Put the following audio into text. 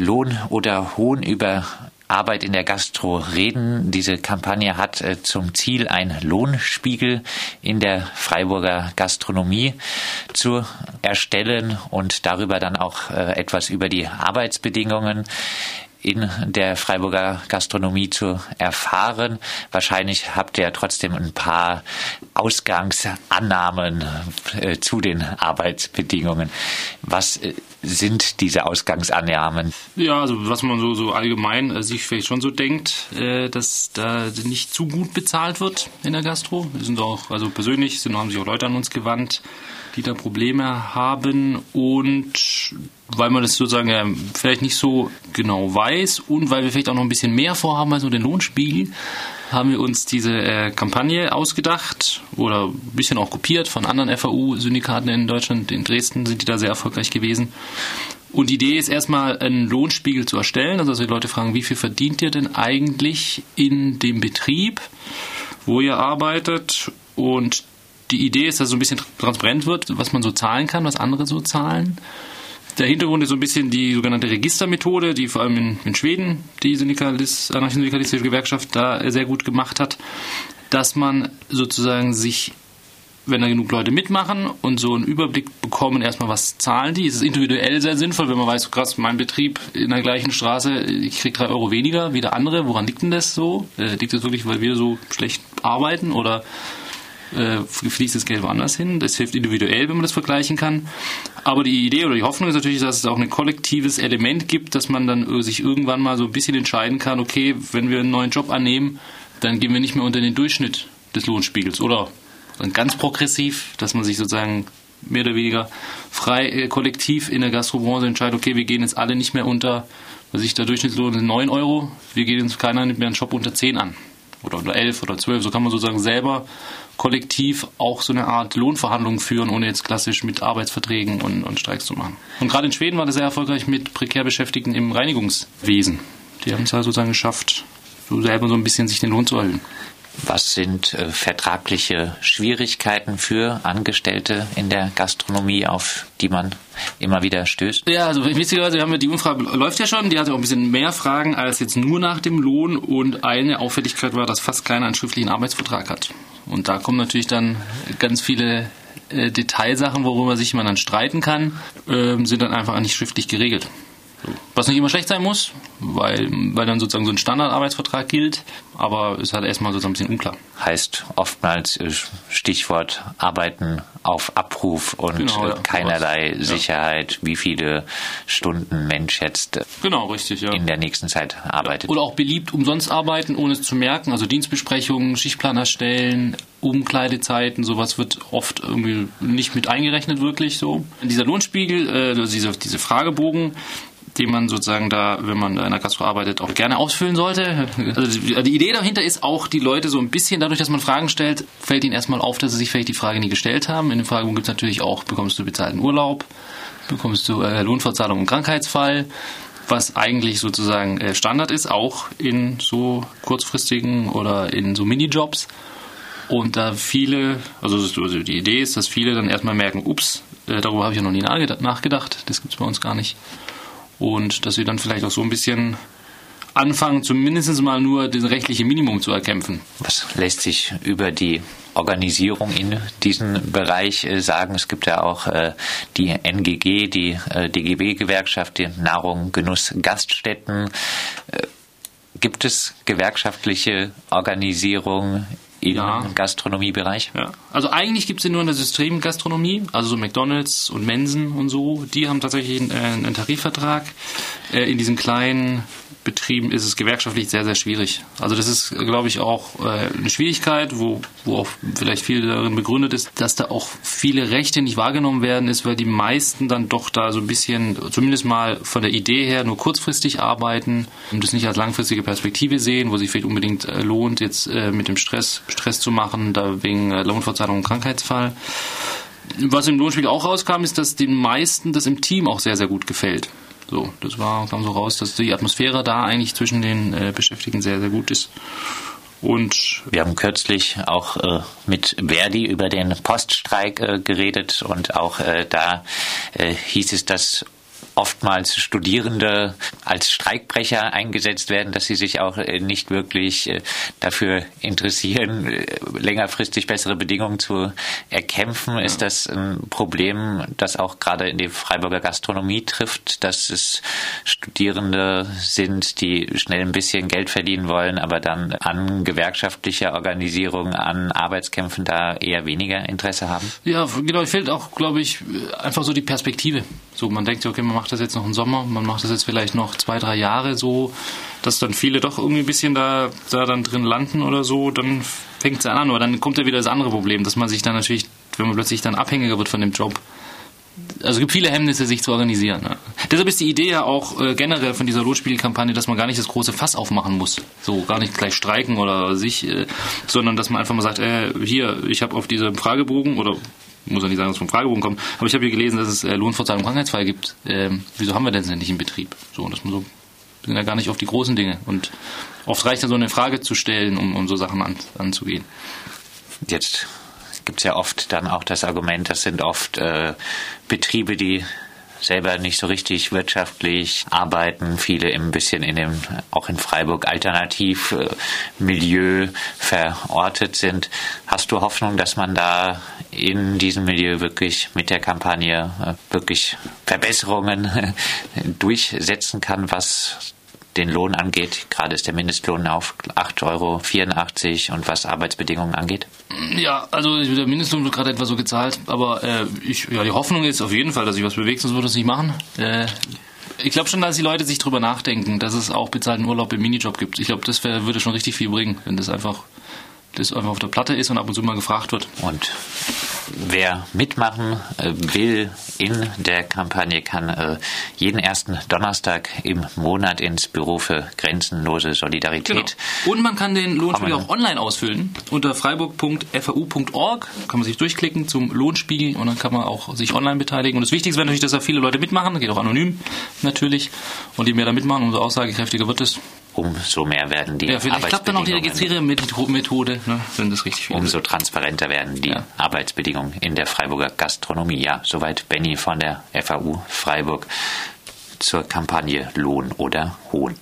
Lohn oder Hohn über Arbeit in der Gastro reden. Diese Kampagne hat äh, zum Ziel, einen Lohnspiegel in der Freiburger Gastronomie zu erstellen und darüber dann auch äh, etwas über die Arbeitsbedingungen in der Freiburger Gastronomie zu erfahren. Wahrscheinlich habt ihr trotzdem ein paar Ausgangsannahmen äh, zu den Arbeitsbedingungen. Was äh, sind diese Ausgangsannahmen? Ja, also was man so, so allgemein äh, sich vielleicht schon so denkt, äh, dass da nicht zu gut bezahlt wird in der Gastro. Wir sind auch, also persönlich sind, haben sich auch Leute an uns gewandt, die da Probleme haben und weil man das sozusagen vielleicht nicht so genau weiß und weil wir vielleicht auch noch ein bisschen mehr vorhaben als nur den Lohnspiegel, haben wir uns diese äh, Kampagne ausgedacht oder ein bisschen auch kopiert von anderen FAU-Syndikaten in Deutschland. In Dresden sind die da sehr erfolgreich gewesen. Und die Idee ist erstmal, einen Lohnspiegel zu erstellen, also dass wir Leute fragen, wie viel verdient ihr denn eigentlich in dem Betrieb, wo ihr arbeitet? Und die Idee ist, dass so ein bisschen transparent wird, was man so zahlen kann, was andere so zahlen. Der Hintergrund ist so ein bisschen die sogenannte Registermethode, die vor allem in, in Schweden die anarchosyndikalistische Gewerkschaft da sehr gut gemacht hat, dass man sozusagen sich wenn da genug Leute mitmachen und so einen Überblick bekommen, erstmal was zahlen die. Es ist individuell sehr sinnvoll, wenn man weiß, krass, mein Betrieb in der gleichen Straße, ich kriege drei Euro weniger wie der andere. Woran liegt denn das so? Äh, liegt das wirklich, weil wir so schlecht arbeiten oder äh, fließt das Geld woanders hin. Das hilft individuell, wenn man das vergleichen kann. Aber die Idee oder die Hoffnung ist natürlich, dass es auch ein kollektives Element gibt, dass man dann sich irgendwann mal so ein bisschen entscheiden kann, okay, wenn wir einen neuen Job annehmen, dann gehen wir nicht mehr unter den Durchschnitt des Lohnspiegels. Oder dann ganz progressiv, dass man sich sozusagen mehr oder weniger frei äh, kollektiv in der Gastrobranche entscheidet, okay, wir gehen jetzt alle nicht mehr unter, was ich der Durchschnittslohn ist 9 Euro, wir gehen jetzt keiner mehr einen Job unter 10 an. Oder unter 11 oder 12. So kann man sozusagen selber kollektiv auch so eine Art Lohnverhandlungen führen, ohne jetzt klassisch mit Arbeitsverträgen und, und Streiks zu machen. Und gerade in Schweden war das sehr erfolgreich mit prekär Beschäftigten im Reinigungswesen. Die haben es ja sozusagen geschafft, so selber so ein bisschen sich den Lohn zu erhöhen. Was sind äh, vertragliche Schwierigkeiten für Angestellte in der Gastronomie, auf die man immer wieder stößt? Ja, also witzigerweise haben wir die Umfrage läuft ja schon, die hatte auch ein bisschen mehr Fragen als jetzt nur nach dem Lohn und eine Auffälligkeit war, dass fast keiner einen schriftlichen Arbeitsvertrag hat. Und da kommen natürlich dann ganz viele äh, Detailsachen, worüber sich man dann streiten kann, äh, sind dann einfach nicht schriftlich geregelt. Was nicht immer schlecht sein muss, weil, weil dann sozusagen so ein Standardarbeitsvertrag gilt, aber ist halt erstmal sozusagen ein bisschen unklar. Heißt oftmals äh, Stichwort Arbeiten auf Abruf und genau, ja, keinerlei sowas. Sicherheit, ja. wie viele Stunden Mensch jetzt äh, genau, richtig, ja. in der nächsten Zeit arbeitet. Oder auch beliebt umsonst arbeiten, ohne es zu merken, also Dienstbesprechungen, Schichtplan erstellen, Umkleidezeiten, sowas wird oft irgendwie nicht mit eingerechnet, wirklich so. Dieser Lohnspiegel, äh, also diese, diese Fragebogen, die man sozusagen da, wenn man in der Gastro arbeitet, auch gerne ausfüllen sollte. Also die Idee dahinter ist auch, die Leute so ein bisschen, dadurch, dass man Fragen stellt, fällt ihnen erstmal auf, dass sie sich vielleicht die Frage nie gestellt haben. In den Fragebogen gibt es natürlich auch, bekommst du bezahlten Urlaub, bekommst du äh, Lohnfortzahlung im Krankheitsfall, was eigentlich sozusagen äh, Standard ist, auch in so kurzfristigen oder in so Minijobs. Und da viele, also, also die Idee ist, dass viele dann erstmal merken, ups, äh, darüber habe ich ja noch nie nachgedacht, das gibt es bei uns gar nicht und dass wir dann vielleicht auch so ein bisschen anfangen, zumindest mal nur das rechtliche Minimum zu erkämpfen. Was lässt sich über die Organisierung in diesem Bereich äh, sagen? Es gibt ja auch äh, die NGG, die äh, DGB-Gewerkschaft, die Nahrung, Genuss, Gaststätten. Gibt es gewerkschaftliche Organisierung im ja. Gastronomiebereich? Ja. Also eigentlich gibt es sie nur in der Systemgastronomie, also so McDonalds und Mensen und so. Die haben tatsächlich einen, äh, einen Tarifvertrag. Äh, in diesen kleinen Betrieben ist es gewerkschaftlich sehr, sehr schwierig. Also das ist, glaube ich, auch äh, eine Schwierigkeit, wo, wo auch vielleicht viel darin begründet ist, dass da auch viele Rechte nicht wahrgenommen werden ist, weil die meisten dann doch da so ein bisschen, zumindest mal von der Idee her, nur kurzfristig arbeiten und das nicht als langfristige Perspektive sehen, wo sich vielleicht unbedingt äh, lohnt, jetzt mit dem Stress, Stress zu machen, da wegen Lohnfortzahlung und Krankheitsfall. Was im Lohnspiel auch rauskam, ist, dass den meisten das im Team auch sehr, sehr gut gefällt. So, das war, kam so raus, dass die Atmosphäre da eigentlich zwischen den äh, Beschäftigten sehr, sehr gut ist. Und wir haben kürzlich auch äh, mit Verdi über den Poststreik äh, geredet und auch äh, da äh, hieß es, dass oftmals Studierende als Streikbrecher eingesetzt werden, dass sie sich auch äh, nicht wirklich äh, dafür interessieren, äh, längerfristig bessere Bedingungen zu erkämpfen. Ist das ein Problem, das auch gerade in die Freiburger Gastronomie trifft, dass es Studierende sind, die schnell ein bisschen Geld verdienen wollen, aber dann an gewerkschaftlicher Organisierung, an Arbeitskämpfen da eher weniger Interesse haben? Ja, genau. Fehlt auch, glaube ich, einfach so die Perspektive. So, man denkt, okay, man macht das jetzt noch im Sommer, man macht das jetzt vielleicht noch zwei, drei Jahre so, dass dann viele doch irgendwie ein bisschen da, da dann drin landen oder so, dann fängt es an. Aber dann kommt ja wieder das andere Problem, dass man sich dann natürlich, wenn man plötzlich dann abhängiger wird von dem Job, also es gibt viele Hemmnisse, sich zu organisieren. Ne? Deshalb ist die Idee ja auch äh, generell von dieser Lotspielkampagne, dass man gar nicht das große Fass aufmachen muss. So, gar nicht gleich streiken oder sich, äh, sondern dass man einfach mal sagt, äh, hier, ich habe auf diesem Fragebogen oder muss ja nicht sagen, dass es vom Fragebogen kommt, aber ich habe hier gelesen, dass es äh, Lohnfortzahlung Krankheitsfall gibt. Ähm, wieso haben wir denn das nicht im Betrieb? So, dass man so sind ja gar nicht auf die großen Dinge. Und oft reicht ja so eine Frage zu stellen, um, um so Sachen an, anzugehen. Jetzt gibt es ja oft dann auch das Argument, das sind oft äh, Betriebe, die selber nicht so richtig wirtschaftlich arbeiten, viele ein bisschen in dem, auch in Freiburg, Alternativmilieu verortet sind. Hast du Hoffnung, dass man da in diesem Milieu wirklich mit der Kampagne äh, wirklich Verbesserungen durchsetzen kann, was den Lohn angeht. Gerade ist der Mindestlohn auf 8,84 Euro und was Arbeitsbedingungen angeht? Ja, also der Mindestlohn wird gerade etwa so gezahlt, aber äh, ich, ja, die Hoffnung ist auf jeden Fall, dass sich was bewegt, sonst würde es nicht machen. Äh, ich glaube schon, dass die Leute sich darüber nachdenken, dass es auch bezahlten Urlaub im Minijob gibt. Ich glaube, das wär, würde schon richtig viel bringen, wenn das einfach das einfach auf der Platte ist und ab und zu mal gefragt wird. Und wer mitmachen äh, will in der Kampagne, kann äh, jeden ersten Donnerstag im Monat ins Büro für grenzenlose Solidarität. Genau. Und man kann den Lohnspiegel auch online ausfüllen unter freiburg.fau.org. Kann man sich durchklicken zum Lohnspiegel und dann kann man auch sich online beteiligen. Und das Wichtigste wäre natürlich, dass da viele Leute mitmachen. Das geht auch anonym natürlich. Und je mehr da mitmachen, umso aussagekräftiger wird es umso mehr werden die ja, vielleicht klappt dann auch die Registriermethode, ne, wenn das richtig Umso transparenter werden die ja. Arbeitsbedingungen in der Freiburger Gastronomie. Ja, soweit Benny von der FAU Freiburg zur Kampagne Lohn oder Hohn.